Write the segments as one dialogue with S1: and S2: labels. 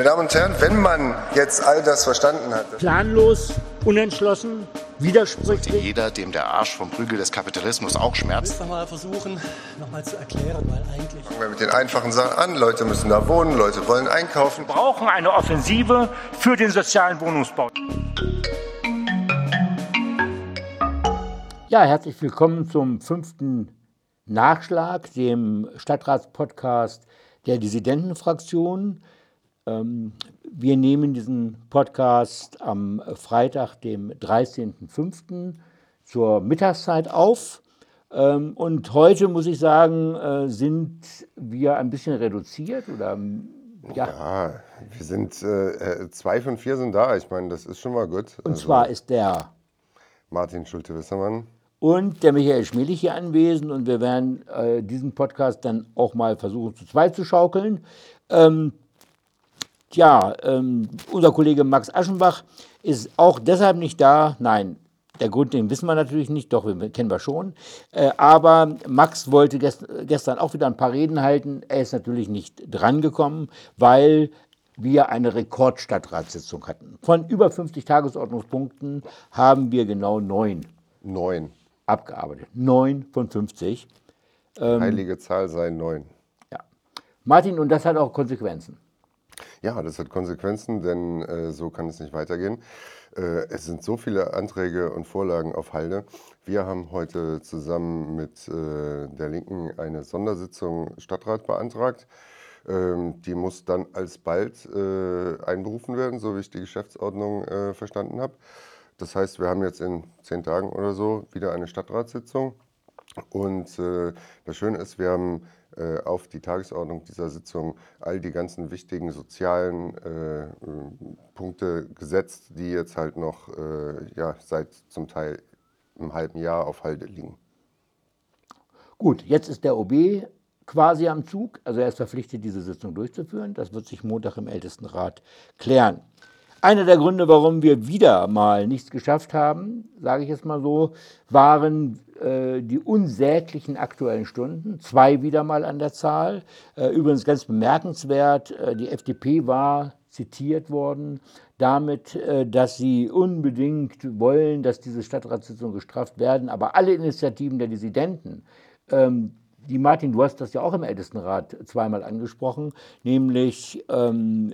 S1: Meine Damen und Herren, wenn man jetzt all das verstanden hat.
S2: Planlos, unentschlossen, widersprüchlich.
S3: Jeder, dem der Arsch vom Prügel des Kapitalismus auch schmerzt.
S4: Ich will mal versuchen, nochmal zu erklären, weil eigentlich.
S1: Fangen wir mit den einfachen Sachen an. Leute müssen da wohnen, Leute wollen einkaufen.
S2: Wir brauchen eine Offensive für den sozialen Wohnungsbau. Ja, herzlich willkommen zum fünften Nachschlag, dem Stadtratspodcast der Dissidentenfraktion. Ähm, wir nehmen diesen Podcast am Freitag, dem 13.05. zur Mittagszeit auf. Ähm, und heute muss ich sagen, äh, sind wir ein bisschen reduziert oder
S1: ja. ja wir sind äh, äh, zwei von vier sind da. Ich meine, das ist schon mal gut.
S2: Und also, zwar ist der
S1: Martin Schulte-Wissermann
S2: und der Michael Schmelich hier anwesend und wir werden äh, diesen Podcast dann auch mal versuchen zu zweit zu schaukeln. Ähm, Tja, ähm, unser Kollege Max Aschenbach ist auch deshalb nicht da. Nein, der Grund, den wissen wir natürlich nicht, doch, den kennen wir schon. Äh, aber Max wollte gest gestern auch wieder ein paar Reden halten. Er ist natürlich nicht drangekommen, weil wir eine Rekordstadtratssitzung hatten. Von über 50 Tagesordnungspunkten haben wir genau neun.
S1: Neun.
S2: Abgearbeitet. Neun von 50.
S1: Ähm, Heilige Zahl sei neun.
S2: Ja. Martin, und das hat auch Konsequenzen.
S1: Ja, das hat Konsequenzen, denn äh, so kann es nicht weitergehen. Äh, es sind so viele Anträge und Vorlagen auf Halde. Wir haben heute zusammen mit äh, der Linken eine Sondersitzung Stadtrat beantragt. Ähm, die muss dann alsbald äh, einberufen werden, so wie ich die Geschäftsordnung äh, verstanden habe. Das heißt, wir haben jetzt in zehn Tagen oder so wieder eine Stadtratssitzung. Und äh, das Schöne ist, wir haben äh, auf die Tagesordnung dieser Sitzung all die ganzen wichtigen sozialen äh, Punkte gesetzt, die jetzt halt noch äh, ja, seit zum Teil einem halben Jahr auf Halde liegen.
S2: Gut, jetzt ist der OB quasi am Zug, also er ist verpflichtet, diese Sitzung durchzuführen. Das wird sich Montag im Ältestenrat klären. Einer der Gründe, warum wir wieder mal nichts geschafft haben, sage ich jetzt mal so, waren die unsäglichen aktuellen Stunden, zwei wieder mal an der Zahl. Äh, übrigens ganz bemerkenswert, äh, die FDP war zitiert worden damit, äh, dass sie unbedingt wollen, dass diese Stadtratssitzungen gestraft werden, aber alle Initiativen der Dissidenten, ähm, die Martin, du hast das ja auch im Ältestenrat zweimal angesprochen, nämlich ähm,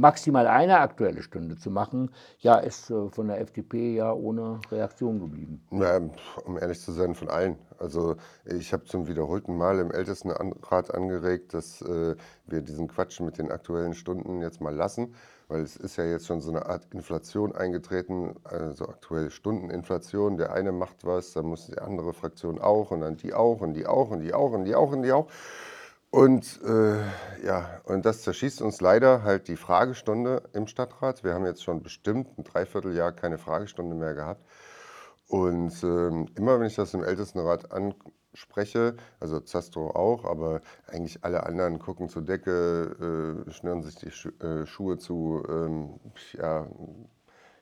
S2: maximal eine aktuelle Stunde zu machen, ja, ist äh, von der FDP ja ohne Reaktion geblieben.
S1: Ja, um ehrlich zu sein, von allen. Also ich habe zum wiederholten Mal im Ältestenrat angeregt, dass äh, wir diesen Quatsch mit den aktuellen Stunden jetzt mal lassen weil es ist ja jetzt schon so eine Art Inflation eingetreten, also aktuell Stundeninflation. Der eine macht was, dann muss die andere Fraktion auch und dann die auch und die auch und die auch und die auch und die auch. Und äh, ja, und das zerschießt uns leider halt die Fragestunde im Stadtrat. Wir haben jetzt schon bestimmt ein Dreivierteljahr keine Fragestunde mehr gehabt. Und äh, immer wenn ich das im Ältestenrat an, spreche, also Zastro auch, aber eigentlich alle anderen gucken zur Decke, äh, schnüren sich die Schu äh, Schuhe zu, ähm, ja,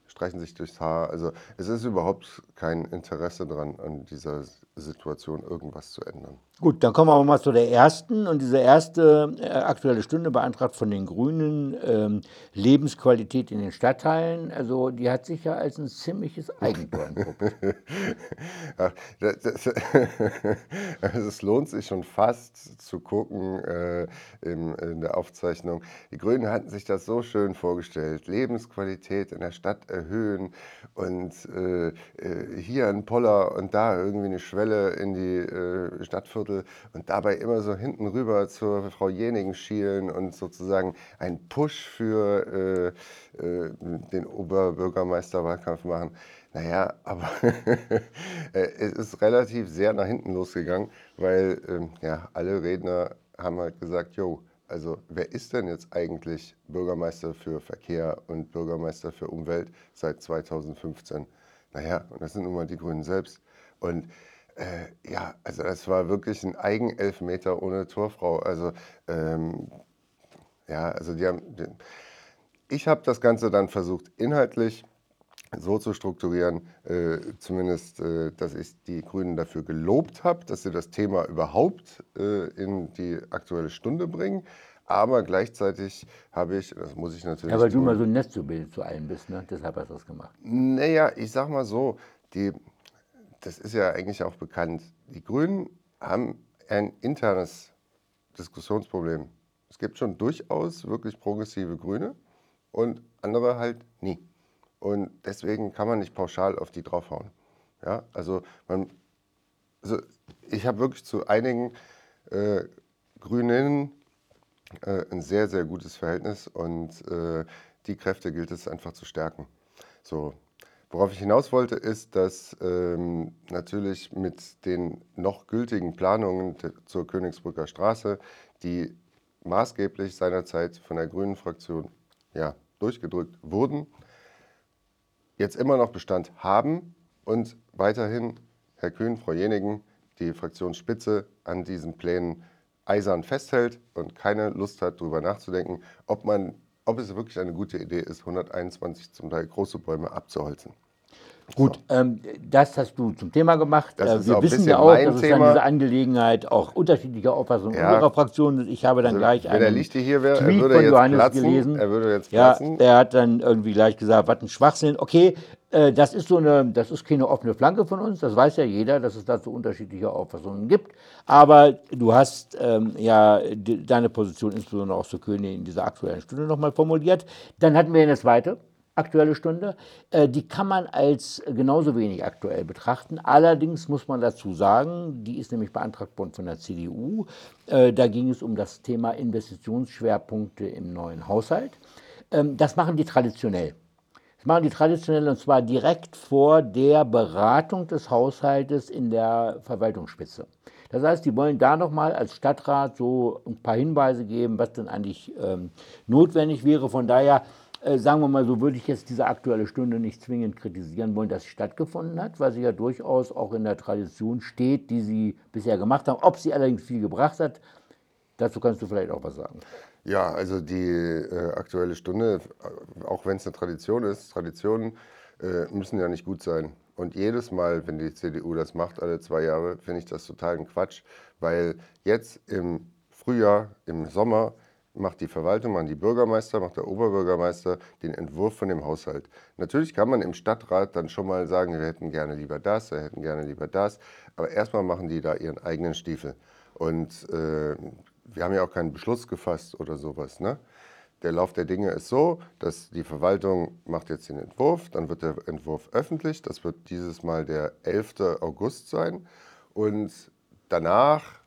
S1: streichen sich durchs Haar. Also es ist überhaupt kein Interesse daran, an dieser Situation irgendwas zu ändern.
S2: Gut, dann kommen wir mal zu der ersten. Und diese erste äh, aktuelle Stunde beantragt von den Grünen ähm, Lebensqualität in den Stadtteilen. Also die hat sich ja als ein ziemliches Eigentor entpuppt.
S1: also es lohnt sich schon fast zu gucken äh, in, in der Aufzeichnung. Die Grünen hatten sich das so schön vorgestellt. Lebensqualität in der Stadt erhöhen und äh, äh hier ein Poller und da irgendwie eine Schwelle in die äh, Stadtviertel und dabei immer so hinten rüber zur Frau Jenigen schielen und sozusagen ein Push für äh, äh, den Oberbürgermeisterwahlkampf machen. Naja, aber es ist relativ sehr nach hinten losgegangen, weil ähm, ja, alle Redner haben halt gesagt, jo, also wer ist denn jetzt eigentlich Bürgermeister für Verkehr und Bürgermeister für Umwelt seit 2015? Naja, und das sind nun mal die Grünen selbst. Und äh, ja, also das war wirklich ein Eigenelfmeter ohne Torfrau. Also ähm, ja, also die haben. Die, ich habe das Ganze dann versucht, inhaltlich so zu strukturieren, äh, zumindest, äh, dass ich die Grünen dafür gelobt habe, dass sie das Thema überhaupt äh, in die aktuelle Stunde bringen. Aber gleichzeitig habe ich, das muss ich natürlich.
S2: Ja, weil du
S1: tun,
S2: mal so nett zu, zu allen bist, ne? deshalb hast du das gemacht.
S1: Naja, ich sag mal so, die, das ist ja eigentlich auch bekannt. Die Grünen haben ein internes Diskussionsproblem. Es gibt schon durchaus wirklich progressive Grüne und andere halt nie. Und deswegen kann man nicht pauschal auf die draufhauen. Ja, also, man, also ich habe wirklich zu einigen äh, Grünen äh, ein sehr, sehr gutes Verhältnis und äh, die Kräfte gilt es einfach zu stärken. So, worauf ich hinaus wollte, ist, dass ähm, natürlich mit den noch gültigen Planungen zur Königsbrücker Straße, die maßgeblich seinerzeit von der Grünen Fraktion ja, durchgedrückt wurden, jetzt immer noch Bestand haben und weiterhin Herr Kühn, Frau Jenigen, die Fraktionsspitze an diesen Plänen eisern festhält und keine Lust hat, darüber nachzudenken, ob, man, ob es wirklich eine gute Idee ist, 121 zum Teil große Bäume abzuholzen.
S2: Gut, ähm, das hast du zum Thema gemacht.
S1: Das
S2: Äh, wir wissen ja auch, dass es
S1: Thema.
S2: dann diese Angelegenheit auch unterschiedlicher Auffassungen
S1: Ja.
S2: unserer Fraktion ist. Ich habe dann
S1: Also,
S2: gleich
S1: wenn der
S2: einen
S1: Lichte hier wäre, er
S2: Tweet
S1: würde
S2: von
S1: jetzt
S2: Johannes
S1: platzen.
S2: gelesen.
S1: Er würde jetzt
S2: ja,
S1: platzen.
S2: der hat dann irgendwie gleich gesagt, was ein Schwachsinn. Okay, das ist so eine, das ist keine offene Flanke von uns. Das weiß ja jeder, dass es dazu unterschiedliche Auffassungen gibt. Aber du hast ähm, ja die, deine Position insbesondere auch zu König in dieser aktuellen Stunde nochmal formuliert. Dann hatten wir eine zweite. Aktuelle Stunde, äh, die kann man als genauso wenig aktuell betrachten. Allerdings muss man dazu sagen, die ist nämlich beantragt worden von der CDU. Äh, da ging es um das Thema Investitionsschwerpunkte im neuen Haushalt. Ähm, das machen die traditionell. Das machen die traditionell und zwar direkt vor der Beratung des Haushaltes in der Verwaltungsspitze. Das heißt, die wollen da nochmal als Stadtrat so ein paar Hinweise geben, was denn eigentlich ähm, notwendig wäre. Von daher, äh, sagen wir mal so, würde ich jetzt diese aktuelle Stunde nicht zwingend kritisieren wollen, dass sie stattgefunden hat, weil sie ja durchaus auch in der Tradition steht, die sie bisher gemacht haben. Ob sie allerdings viel gebracht hat, dazu kannst du vielleicht auch was sagen.
S1: Ja, also die äh, aktuelle Stunde, äh, auch wenn es eine Tradition ist, Traditionen äh, müssen ja nicht gut sein. Und jedes Mal, wenn die CDU das macht, alle zwei Jahre, finde ich das totalen Quatsch, weil jetzt im Frühjahr, im Sommer macht die Verwaltung, machen die Bürgermeister, macht der Oberbürgermeister den Entwurf von dem Haushalt. Natürlich kann man im Stadtrat dann schon mal sagen, wir hätten gerne lieber das, wir hätten gerne lieber das, aber erstmal machen die da ihren eigenen Stiefel. Und äh, wir haben ja auch keinen Beschluss gefasst oder sowas. Ne? Der Lauf der Dinge ist so, dass die Verwaltung macht jetzt den Entwurf, dann wird der Entwurf öffentlich. Das wird dieses Mal der 11. August sein. Und danach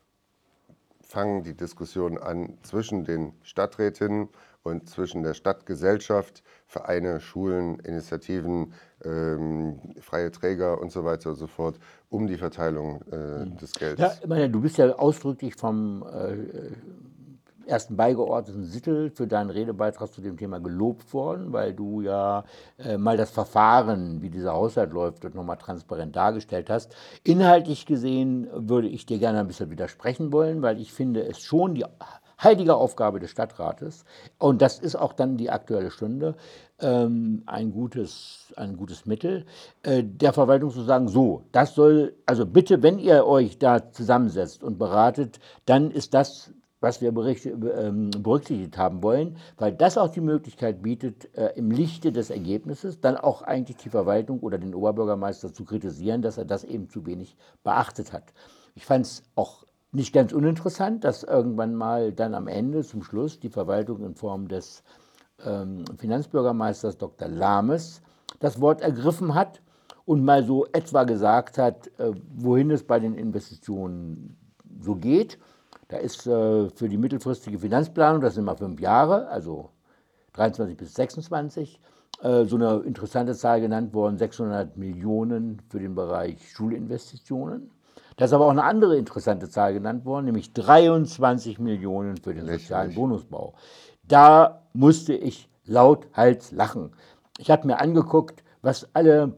S1: fangen die Diskussionen an zwischen den Stadträtinnen und zwischen der Stadtgesellschaft, Vereine, Schulen, Initiativen, ähm, freie Träger und so weiter und so fort, um die Verteilung äh, des Geldes.
S2: Ja, ich meine, du bist ja ausdrücklich vom äh, ersten Beigeordneten Sittel für deinen Redebeitrag zu dem Thema gelobt worden, weil du ja äh, mal das Verfahren, wie dieser Haushalt läuft, dort nochmal transparent dargestellt hast. Inhaltlich gesehen würde ich dir gerne ein bisschen widersprechen wollen, weil ich finde es schon die heilige Aufgabe des Stadtrates, und das ist auch dann die aktuelle Stunde, ähm, ein, gutes, ein gutes Mittel, äh, der Verwaltung zu sagen, so, das soll, also bitte, wenn ihr euch da zusammensetzt und beratet, dann ist das was wir ähm, berücksichtigt haben wollen, weil das auch die Möglichkeit bietet, äh, im Lichte des Ergebnisses dann auch eigentlich die Verwaltung oder den Oberbürgermeister zu kritisieren, dass er das eben zu wenig beachtet hat. Ich fand es auch nicht ganz uninteressant, dass irgendwann mal dann am Ende, zum Schluss, die Verwaltung in Form des ähm, Finanzbürgermeisters Dr. Lames das Wort ergriffen hat und mal so etwa gesagt hat, äh, wohin es bei den Investitionen so geht. Da ist äh, für die mittelfristige Finanzplanung, das sind mal fünf Jahre, also 23 bis 26, äh, so eine interessante Zahl genannt worden, 600 Millionen für den Bereich Schulinvestitionen. Da ist aber auch eine andere interessante Zahl genannt worden, nämlich 23 Millionen für den sozialen Bonusbau. Da musste ich lauthals lachen. Ich habe mir angeguckt, was alle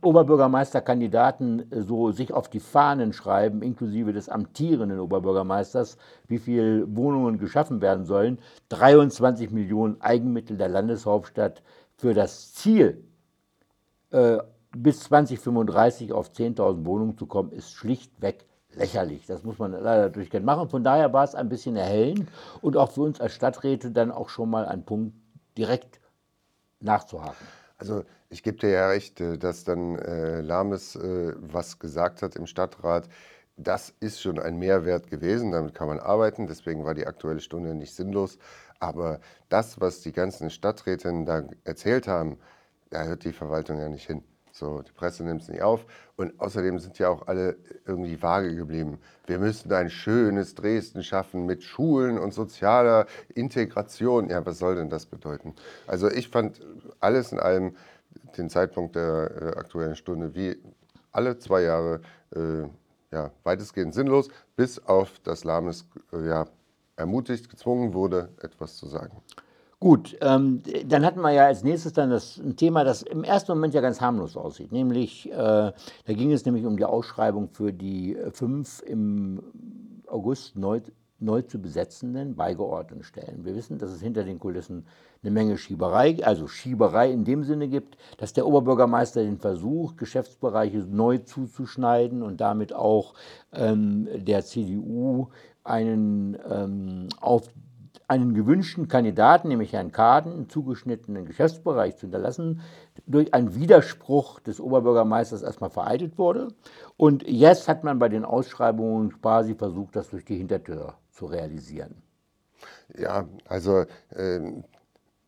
S2: Oberbürgermeisterkandidaten äh, so sich auf die Fahnen schreiben, inklusive des amtierenden Oberbürgermeisters, wie viele Wohnungen geschaffen werden sollen. 23 Millionen Eigenmittel der Landeshauptstadt für das Ziel, äh, bis 2035 auf 10.000 Wohnungen zu kommen, ist schlichtweg lächerlich. Das muss man leider durchgehend machen. Von daher war es ein bisschen erhellend und auch für uns als Stadträte dann auch schon mal ein Punkt direkt nachzuhaken.
S1: Also ich gebe dir ja recht, äh, dass dann äh, Lames äh, was gesagt hat im Stadtrat. Das ist schon ein Mehrwert gewesen, damit kann man arbeiten, deswegen war die Aktuelle Stunde nicht sinnlos. Aber das, was die ganzen Stadträtinnen da erzählt haben, da hört die Verwaltung ja nicht hin. So, die Presse nimmt es nicht auf. Und außerdem sind ja auch alle irgendwie vage geblieben. Wir müssen ein schönes Dresden schaffen mit Schulen und sozialer Integration. Ja, was soll denn das bedeuten? Also ich fand alles in allem den Zeitpunkt der äh, aktuellen Stunde wie alle zwei Jahre äh, ja, weitestgehend sinnlos, bis auf das Lames äh, ja, ermutigt, gezwungen wurde, etwas zu sagen.
S2: Gut, ähm, dann hatten wir ja als nächstes dann das ein Thema, das im ersten Moment ja ganz harmlos aussieht. Nämlich, äh, da ging es nämlich um die Ausschreibung für die äh, fünf im August neu, neu zu besetzenden beigeordneten Stellen. Wir wissen, dass es hinter den Kulissen eine Menge Schieberei, also Schieberei in dem Sinne gibt, dass der Oberbürgermeister den Versuch, Geschäftsbereiche neu zuzuschneiden und damit auch ähm, der CDU einen ähm, auf einen gewünschten Kandidaten, nämlich Herrn Kaden, einen zugeschnittenen Geschäftsbereich zu hinterlassen, durch einen Widerspruch des Oberbürgermeisters erstmal vereitelt wurde. Und jetzt hat man bei den Ausschreibungen quasi versucht, das durch die Hintertür zu realisieren.
S1: Ja, also äh,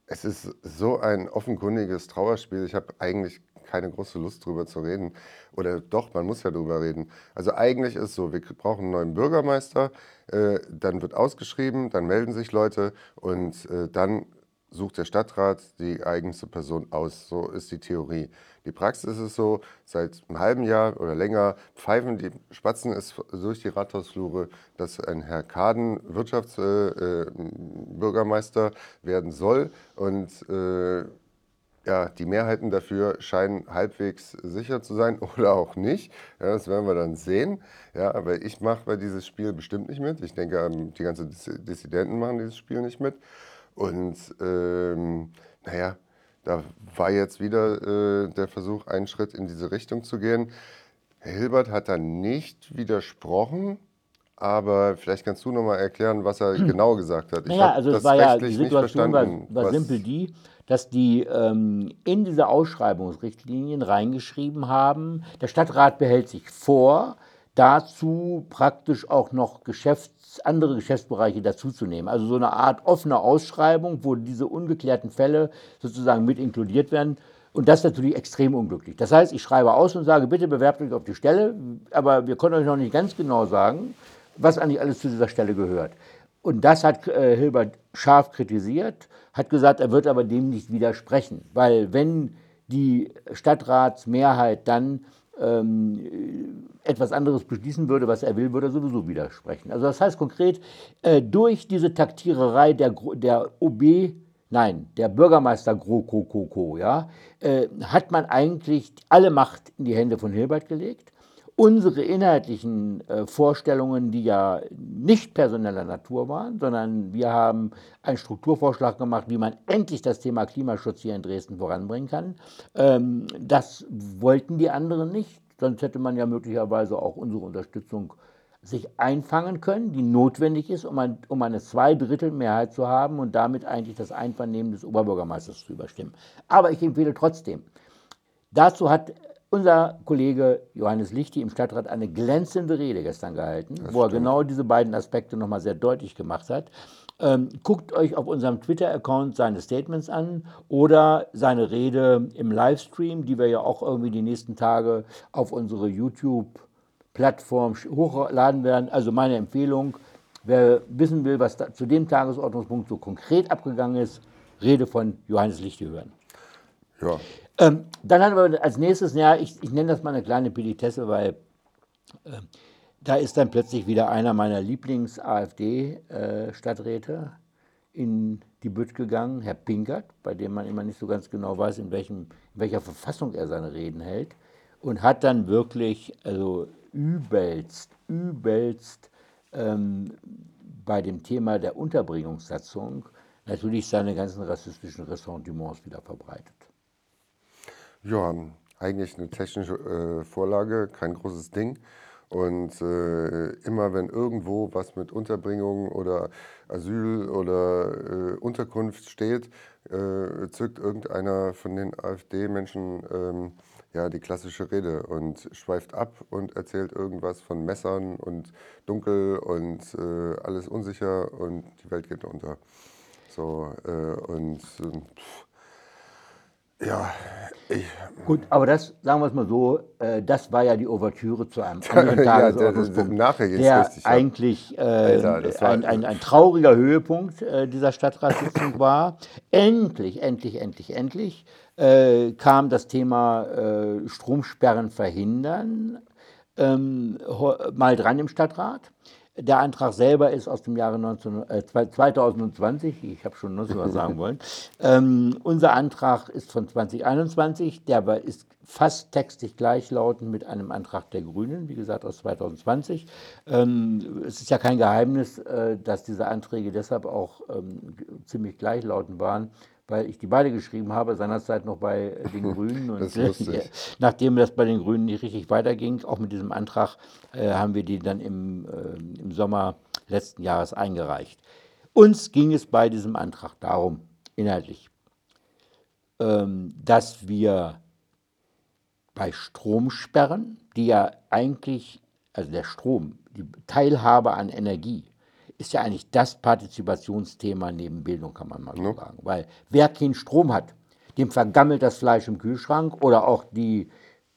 S1: es ist so ein offenkundiges Trauerspiel. Ich habe eigentlich keine große Lust drüber zu reden. Oder doch, man muss ja drüber reden. Also eigentlich ist es so, wir brauchen einen neuen Bürgermeister, äh, dann wird ausgeschrieben, dann melden sich Leute und äh, dann sucht der Stadtrat die eigenste Person aus. So ist die Theorie. Die Praxis ist so, seit einem halben Jahr oder länger pfeifen die Spatzen es durch die Rathausflure, dass ein Herr Kaden Wirtschaftsbürgermeister äh, äh werden soll. Und äh, ja, die Mehrheiten dafür scheinen halbwegs sicher zu sein oder auch nicht. Ja, das werden wir dann sehen. Ja, aber ich mache bei dieses Spiel bestimmt nicht mit. Ich denke, ähm, die ganzen Dissidenten machen dieses Spiel nicht mit. Und ähm, naja, da war jetzt wieder äh, der Versuch, einen Schritt in diese Richtung zu gehen. Herr Hilbert hat da nicht widersprochen. Aber vielleicht kannst du noch mal erklären, was er genau gesagt hat.
S2: Ich naja, also es war ja, die Situation war, war simpel die, dass die ähm, in diese Ausschreibungsrichtlinien reingeschrieben haben, der Stadtrat behält sich vor, dazu praktisch auch noch Geschäfts-, andere Geschäftsbereiche dazuzunehmen. Also so eine Art offene Ausschreibung, wo diese ungeklärten Fälle sozusagen mit inkludiert werden. Und das ist natürlich extrem unglücklich. Das heißt, ich schreibe aus und sage, bitte bewerbt euch auf die Stelle, aber wir können euch noch nicht ganz genau sagen, was eigentlich alles zu dieser Stelle gehört. Und das hat äh, Hilbert scharf kritisiert, hat gesagt, er wird aber dem nicht widersprechen, weil wenn die Stadtratsmehrheit dann ähm, etwas anderes beschließen würde, was er will, würde er sowieso widersprechen. Also das heißt konkret, äh, durch diese Taktiererei der, der OB, nein, der Bürgermeister GroKoKo, ja, äh, hat man eigentlich alle Macht in die Hände von Hilbert gelegt unsere inhaltlichen äh, Vorstellungen, die ja nicht personeller Natur waren, sondern wir haben einen Strukturvorschlag gemacht, wie man endlich das Thema Klimaschutz hier in Dresden voranbringen kann. Ähm, das wollten die anderen nicht, sonst hätte man ja möglicherweise auch unsere Unterstützung sich einfangen können, die notwendig ist, um, ein, um eine Zweidrittelmehrheit zu haben und damit eigentlich das Einvernehmen des Oberbürgermeisters zu überstimmen. Aber ich empfehle trotzdem, dazu hat unser Kollege Johannes Lichti im Stadtrat eine glänzende Rede gestern gehalten, das wo er genau diese beiden Aspekte nochmal sehr deutlich gemacht hat. Ähm, guckt euch auf unserem Twitter-Account seine Statements an oder seine Rede im Livestream, die wir ja auch irgendwie die nächsten Tage auf unsere YouTube-Plattform hochladen werden. Also meine Empfehlung, wer wissen will, was zu dem Tagesordnungspunkt so konkret abgegangen ist, Rede von Johannes Lichti hören. Ja. Ähm, dann haben wir als nächstes, ja, ich, ich nenne das mal eine kleine Petitesse, weil äh, da ist dann plötzlich wieder einer meiner Lieblings-AfD-Stadträte äh, in die Bütt gegangen, Herr Pinkert, bei dem man immer nicht so ganz genau weiß, in, welchem, in welcher Verfassung er seine Reden hält, und hat dann wirklich, also übelst, übelst ähm, bei dem Thema der Unterbringungssatzung natürlich seine ganzen rassistischen Ressentiments wieder verbreitet.
S1: Ja, eigentlich eine technische äh, Vorlage, kein großes Ding. Und äh, immer wenn irgendwo was mit Unterbringung oder Asyl oder äh, Unterkunft steht, äh, zückt irgendeiner von den AfD-Menschen ähm, ja, die klassische Rede und schweift ab und erzählt irgendwas von Messern und dunkel und äh, alles unsicher und die Welt geht unter. So, äh, und äh, ja, ich.
S2: Gut, aber das, sagen wir es mal so, äh, das war ja die Ouvertüre zu einem anderen
S1: Ja,
S2: Tagesordnungspunkt,
S1: der-
S2: der
S1: richtig
S2: eigentlich äh,
S1: Alter,
S2: ein, ein, ein trauriger Höhepunkt äh, dieser Stadtratssitzung war. Endlich, endlich, endlich, endlich äh, kam das Thema äh, Stromsperren verhindern ähm, mal dran im Stadtrat. Der Antrag selber ist aus dem Jahre 19, äh, zwei- 2020, ich habe schon 19 was sagen wollen. Ähm, unser Antrag ist von 2021, der war- ist fast textlich gleichlautend mit einem Antrag der Grünen, wie gesagt aus 2020. Ähm, es ist ja kein Geheimnis, äh, dass diese Anträge deshalb auch ähm, ziemlich gleichlautend waren, weil ich die beide geschrieben habe, seinerzeit noch bei äh, den Grünen. Und äh, nachdem das bei den Grünen nicht richtig weiterging, auch mit diesem Antrag, äh, haben wir die dann im, äh, im Sommer letzten Jahres eingereicht. Uns ging es bei diesem Antrag darum, inhaltlich, ähm, dass wir bei Stromsperren, die ja eigentlich, also der Strom, die Teilhabe an Energie, ist ja eigentlich das Partizipationsthema neben Bildung, kann man mal so sagen. Weil wer keinen Strom hat, dem vergammelt das Fleisch im Kühlschrank oder auch die,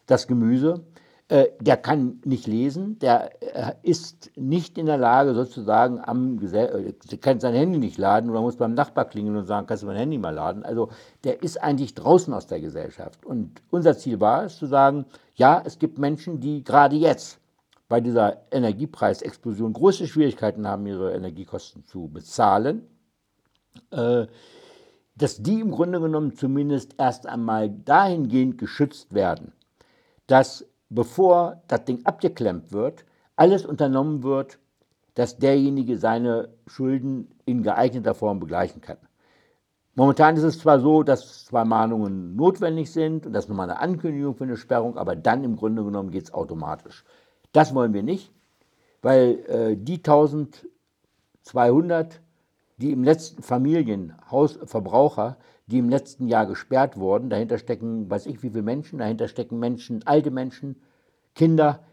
S2: das Gemüse. Äh, der kann nicht lesen, der äh, ist nicht in der Lage, sozusagen am Gesell äh, kann sein Handy nicht laden oder muss beim Nachbar klingeln und sagen, kannst du mein Handy mal laden. Also der ist eigentlich draußen aus der Gesellschaft. Und unser Ziel war es zu sagen, ja, es gibt Menschen, die gerade jetzt bei dieser Energiepreisexplosion große Schwierigkeiten haben, ihre Energiekosten zu bezahlen, äh, dass die im Grunde genommen zumindest erst einmal dahingehend geschützt werden, dass bevor das Ding abgeklemmt wird, alles unternommen wird, dass derjenige seine Schulden in geeigneter Form begleichen kann. Momentan ist es zwar so, dass zwei Mahnungen notwendig sind und das ist nochmal eine Ankündigung für eine Sperrung, aber dann im Grunde genommen geht es automatisch. Das wollen wir nicht, weil äh, die 1200, die im letzten Familien, Haus, Verbraucher, die im letzten Jahr gesperrt wurden, dahinter stecken, weiß ich wie viele Menschen, dahinter stecken Menschen, alte Menschen, Kinder,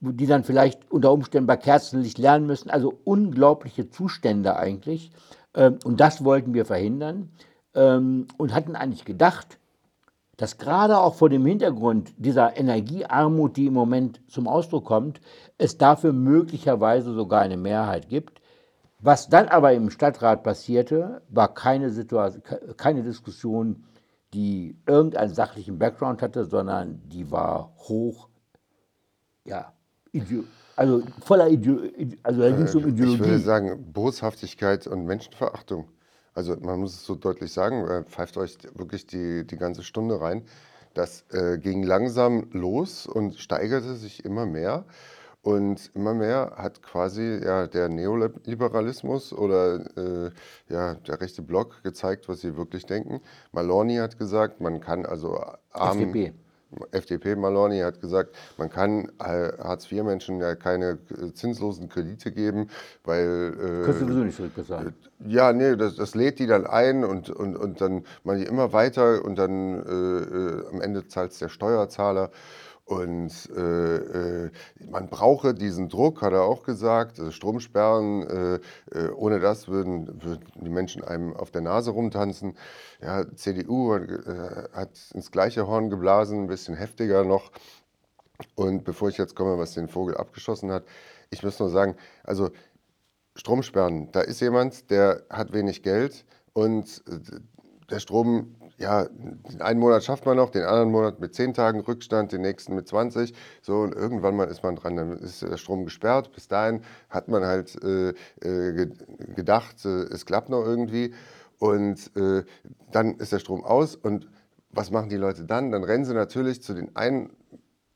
S2: die dann vielleicht unter Umständen bei Kerzenlicht lernen müssen. Also unglaubliche Zustände eigentlich. Ähm, Und das wollten wir verhindern ähm, und hatten eigentlich gedacht, dass gerade auch vor dem Hintergrund dieser Energiearmut, die im Moment zum Ausdruck kommt, es dafür möglicherweise sogar eine Mehrheit gibt. Was dann aber im Stadtrat passierte, war keine, Situation, keine Diskussion, die irgendeinen sachlichen Background hatte, sondern die war hoch, ja, also voller Ideo also da ging es um
S1: Ich würde
S2: Ideologie.
S1: sagen, Boshaftigkeit und Menschenverachtung. Also man muss es so deutlich sagen, äh, pfeift euch wirklich die, die ganze Stunde rein. Das äh, ging langsam los und steigerte sich immer mehr. Und immer mehr hat quasi ja, der Neoliberalismus oder äh, ja, der rechte Block gezeigt, was sie wirklich denken. Maloney hat gesagt, man kann also armen,
S2: FDP.
S1: FDP Maloney hat gesagt, man kann äh, Hartz-IV-Menschen ja keine äh, zinslosen Kredite geben, weil
S2: Kannst du
S1: äh,
S2: sowieso nicht zurückbezahlen.
S1: ja, nee, das, das lädt die dann ein und, und, und dann machen die immer weiter und dann äh, äh, am Ende zahlt es der Steuerzahler. Und äh, äh, man brauche diesen Druck, hat er auch gesagt, äh, Stromsperren, äh, äh, ohne das würden, würden die Menschen einem auf der Nase rumtanzen. Ja, CDU hat, ins gleiche Horn geblasen, ein bisschen heftiger noch. Und bevor ich jetzt komme, was den Vogel abgeschossen hat, ich muss nur sagen, also Stromsperren, da ist jemand, der hat wenig Geld und der Strom, ja, den einen Monat schafft man noch, den anderen Monat mit 10 Tagen Rückstand, den nächsten mit 20. So, und irgendwann mal ist man dran, dann ist der Strom gesperrt. Bis dahin hat man halt äh, äh, ge- gedacht, äh, es klappt noch irgendwie. Und äh, dann ist der Strom aus. Und was machen die Leute dann? Dann rennen sie natürlich zu den einen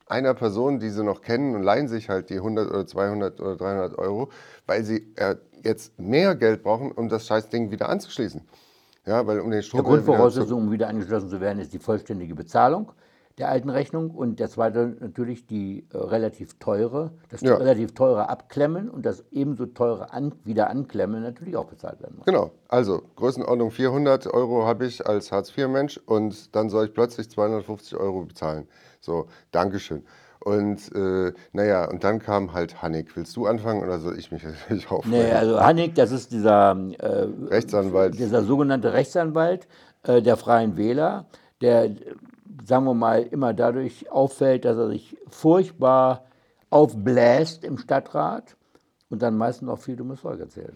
S1: einer Person, die sie noch kennen und leihen sich halt die 100 oder 200 oder 300 Euro, weil sie äh, jetzt mehr Geld brauchen, um das Scheißding wieder anzuschließen. Ja, weil um den Strom
S2: Die Grundvoraussetzung, um wieder angeschlossen zu werden, ist die vollständige Bezahlung. der alten Rechnung und der zweite natürlich die äh, relativ teure, das
S1: Ja.
S2: relativ teure Abklemmen und das ebenso teure an, wieder Anklemmen natürlich auch bezahlt werden muss.
S1: Genau, also Größenordnung 400 Euro habe ich als Hartz-IV-Mensch und dann soll ich plötzlich 250 Euro bezahlen. So, Dankeschön. Und äh, naja, und dann kam halt Hannik. Willst du anfangen oder soll ich mich natürlich aufregen?
S2: Nee, also Hannig, das ist dieser, äh,
S1: Rechtsanwalt.
S2: dieser sogenannte Rechtsanwalt äh, der Freien Wähler, der, sagen wir mal, immer dadurch auffällt, dass er sich furchtbar aufbläst im Stadtrat und dann meistens auch viel dummes Zeug erzählt.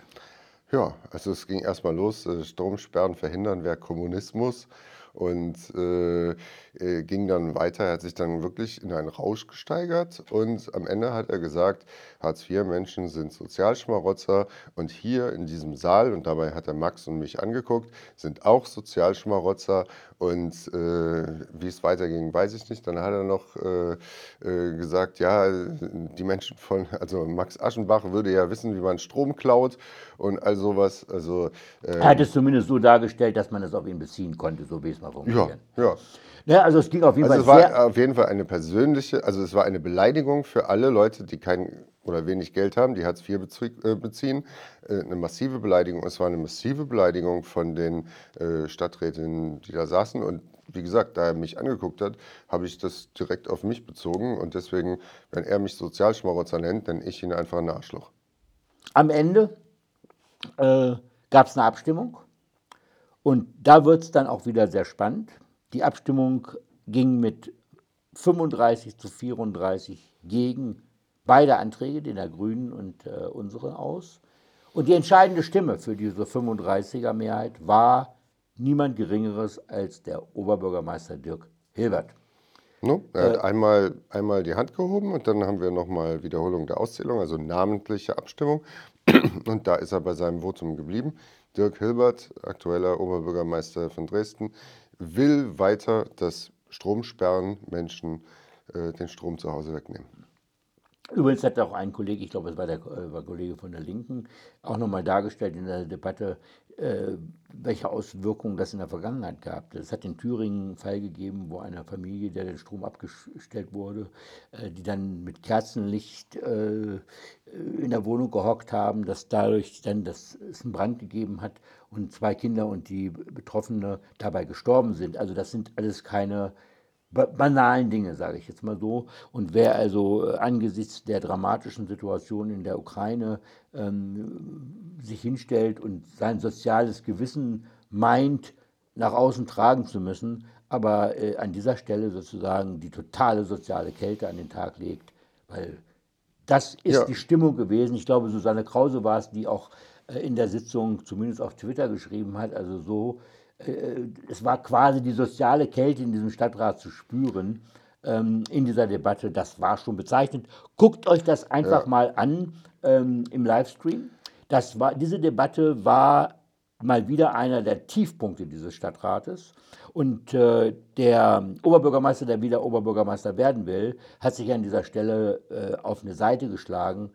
S1: Ja, also es ging erstmal los, äh, Stromsperren verhindern wäre Kommunismus und äh, äh, ging dann weiter, er hat sich dann wirklich in einen Rausch gesteigert und am Ende hat er gesagt, Hartz-IV-Menschen sind Sozialschmarotzer und hier in diesem Saal, und dabei hat er Max und mich angeguckt, sind auch Sozialschmarotzer und äh, wie es weiterging, weiß ich nicht. Dann hat er noch äh, äh, gesagt, ja, die Menschen von, also Max Aschenbach würde ja wissen, wie man Strom klaut und all sowas. Also äh,
S2: Er hat es zumindest so dargestellt, dass man es auf ihn beziehen konnte, so wie es mal
S1: ja,
S2: funktioniert.
S1: ja.
S2: Ja, also es ging auf jeden
S1: Also es
S2: Fall sehr,
S1: war auf jeden Fall eine persönliche, also es war eine Beleidigung für alle Leute, die kein oder wenig Geld haben, die Hartz IV äh, beziehen. Äh, Eine massive Beleidigung. Es war eine massive Beleidigung von den äh, Stadträtinnen, die da saßen. Und wie gesagt, da er mich angeguckt hat, habe ich das direkt auf mich bezogen. Und deswegen, wenn er mich Sozialschmarotzer nennt, nenne ich ihn einfach ein Arschloch.
S2: Am Ende äh, gab es eine Abstimmung und da wird es dann auch wieder sehr spannend. Die Abstimmung ging mit 35 zu 34 gegen beide Anträge, den der Grünen und äh, unsere, aus. Und die entscheidende Stimme für diese 35er-Mehrheit war niemand Geringeres als der Oberbürgermeister Dirk Hilbert.
S1: No? Er
S2: Äh.
S1: hat einmal, einmal die Hand gehoben und dann haben wir nochmal Wiederholung der Auszählung, also namentliche Abstimmung. Und da ist er bei seinem Votum geblieben. Dirk Hilbert, aktueller Oberbürgermeister von Dresden, will weiter das Stromsperren Menschen äh, den Strom zu Hause wegnehmen.
S2: Übrigens hat auch ein Kollege, ich glaube, es war der äh, war Kollege von der Linken, auch nochmal dargestellt in der Debatte, welche Auswirkungen das in der Vergangenheit gab. Es hat in Thüringen einen Fall gegeben, wo eine Familie, der der Strom abgestellt wurde, äh, die dann mit Kerzenlicht äh, in der Wohnung gehockt haben, dass dadurch dann das, es einen Brand gegeben hat und zwei Kinder und die Betroffene dabei gestorben sind. Also das sind alles keine banalen Dinge, sage ich jetzt mal so. Und wer also äh, angesichts der dramatischen Situation in der Ukraine ähm, sich hinstellt und sein soziales Gewissen meint, nach außen tragen zu müssen, aber äh, an dieser Stelle sozusagen die totale soziale Kälte an den Tag legt, weil das ist
S1: Ja.
S2: die Stimmung gewesen. Ich glaube, Susanne Krause war es, die auch äh, in der Sitzung zumindest auf Twitter geschrieben hat. Also so, es war quasi die soziale Kälte in diesem Stadtrat zu spüren ähm, in dieser Debatte. Das war schon bezeichnet. Guckt euch das einfach mal an ähm, im Livestream. Das war, diese Debatte war mal wieder einer der Tiefpunkte dieses Stadtrates. Und äh, der Oberbürgermeister, der wieder Oberbürgermeister werden will, hat sich an dieser Stelle äh, auf eine Seite geschlagen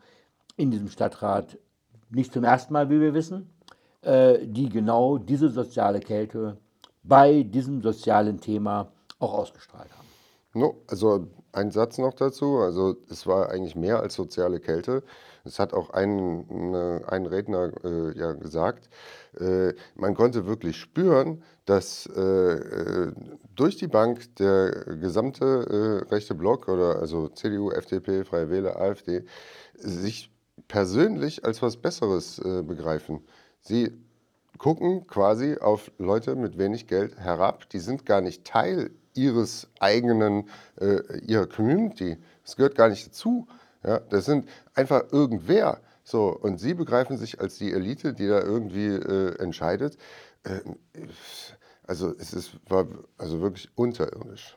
S2: in diesem Stadtrat, nicht zum ersten Mal, wie wir wissen, äh, die genau diese soziale Kälte bei diesem sozialen Thema auch ausgestrahlt haben.
S1: No, also ein Satz noch dazu. Also es war eigentlich mehr als soziale Kälte. Es hat auch ein, eine, ein Redner äh, ja gesagt, äh, man konnte wirklich spüren, dass äh, äh, durch die Bank der gesamte äh, rechte Block oder also CDU, FDP, Freie Wähler, AfD sich persönlich als was Besseres äh, begreifen. Sie gucken quasi auf Leute mit wenig Geld herab. Die sind gar nicht Teil ihres eigenen, äh, ihrer Community. Das gehört gar nicht dazu. Ja, das sind einfach irgendwer. So, und sie begreifen sich als die Elite, die da irgendwie äh, entscheidet. Äh, also es ist, war also wirklich unterirdisch.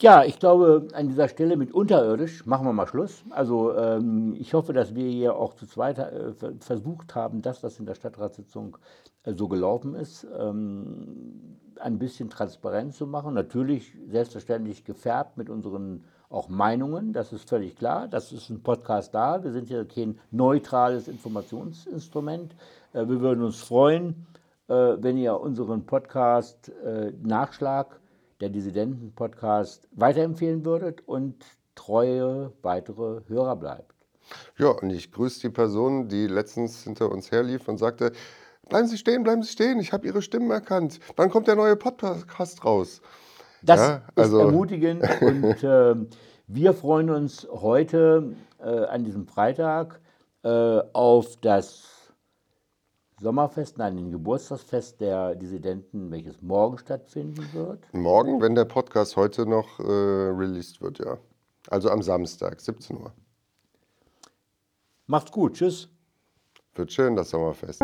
S2: Ja, ich glaube, an dieser Stelle mit unterirdisch machen wir mal Schluss. Also ähm, ich hoffe, dass wir hier auch zu zweit äh, ver- versucht haben, dass das in der Stadtratssitzung äh, so gelaufen ist, ähm, ein bisschen transparent zu machen. Natürlich selbstverständlich gefärbt mit unseren auch Meinungen, das ist völlig klar. Das ist ein Podcast da. Wir sind ja kein neutrales Informationsinstrument. Äh, wir würden uns freuen, äh, wenn ihr unseren Podcast äh, Nachschlag der Dissidenten-Podcast weiterempfehlen würdet und treue weitere Hörer bleibt.
S1: Ja, und ich grüße die Person, die letztens hinter uns herlief und sagte, bleiben Sie stehen, bleiben Sie stehen, ich habe Ihre Stimmen erkannt. Wann kommt der neue Podcast raus?
S2: Das
S1: Ja, also-
S2: ist ermutigend und äh, wir freuen uns heute äh, an diesem Freitag äh, auf das Sommerfest, nein, den Geburtstagsfest der Dissidenten, welches morgen stattfinden wird.
S1: Morgen, wenn der Podcast heute noch äh, released wird, ja. Also am Samstag, 17 Uhr.
S2: Macht's gut, tschüss.
S1: Wird schön, das Sommerfest.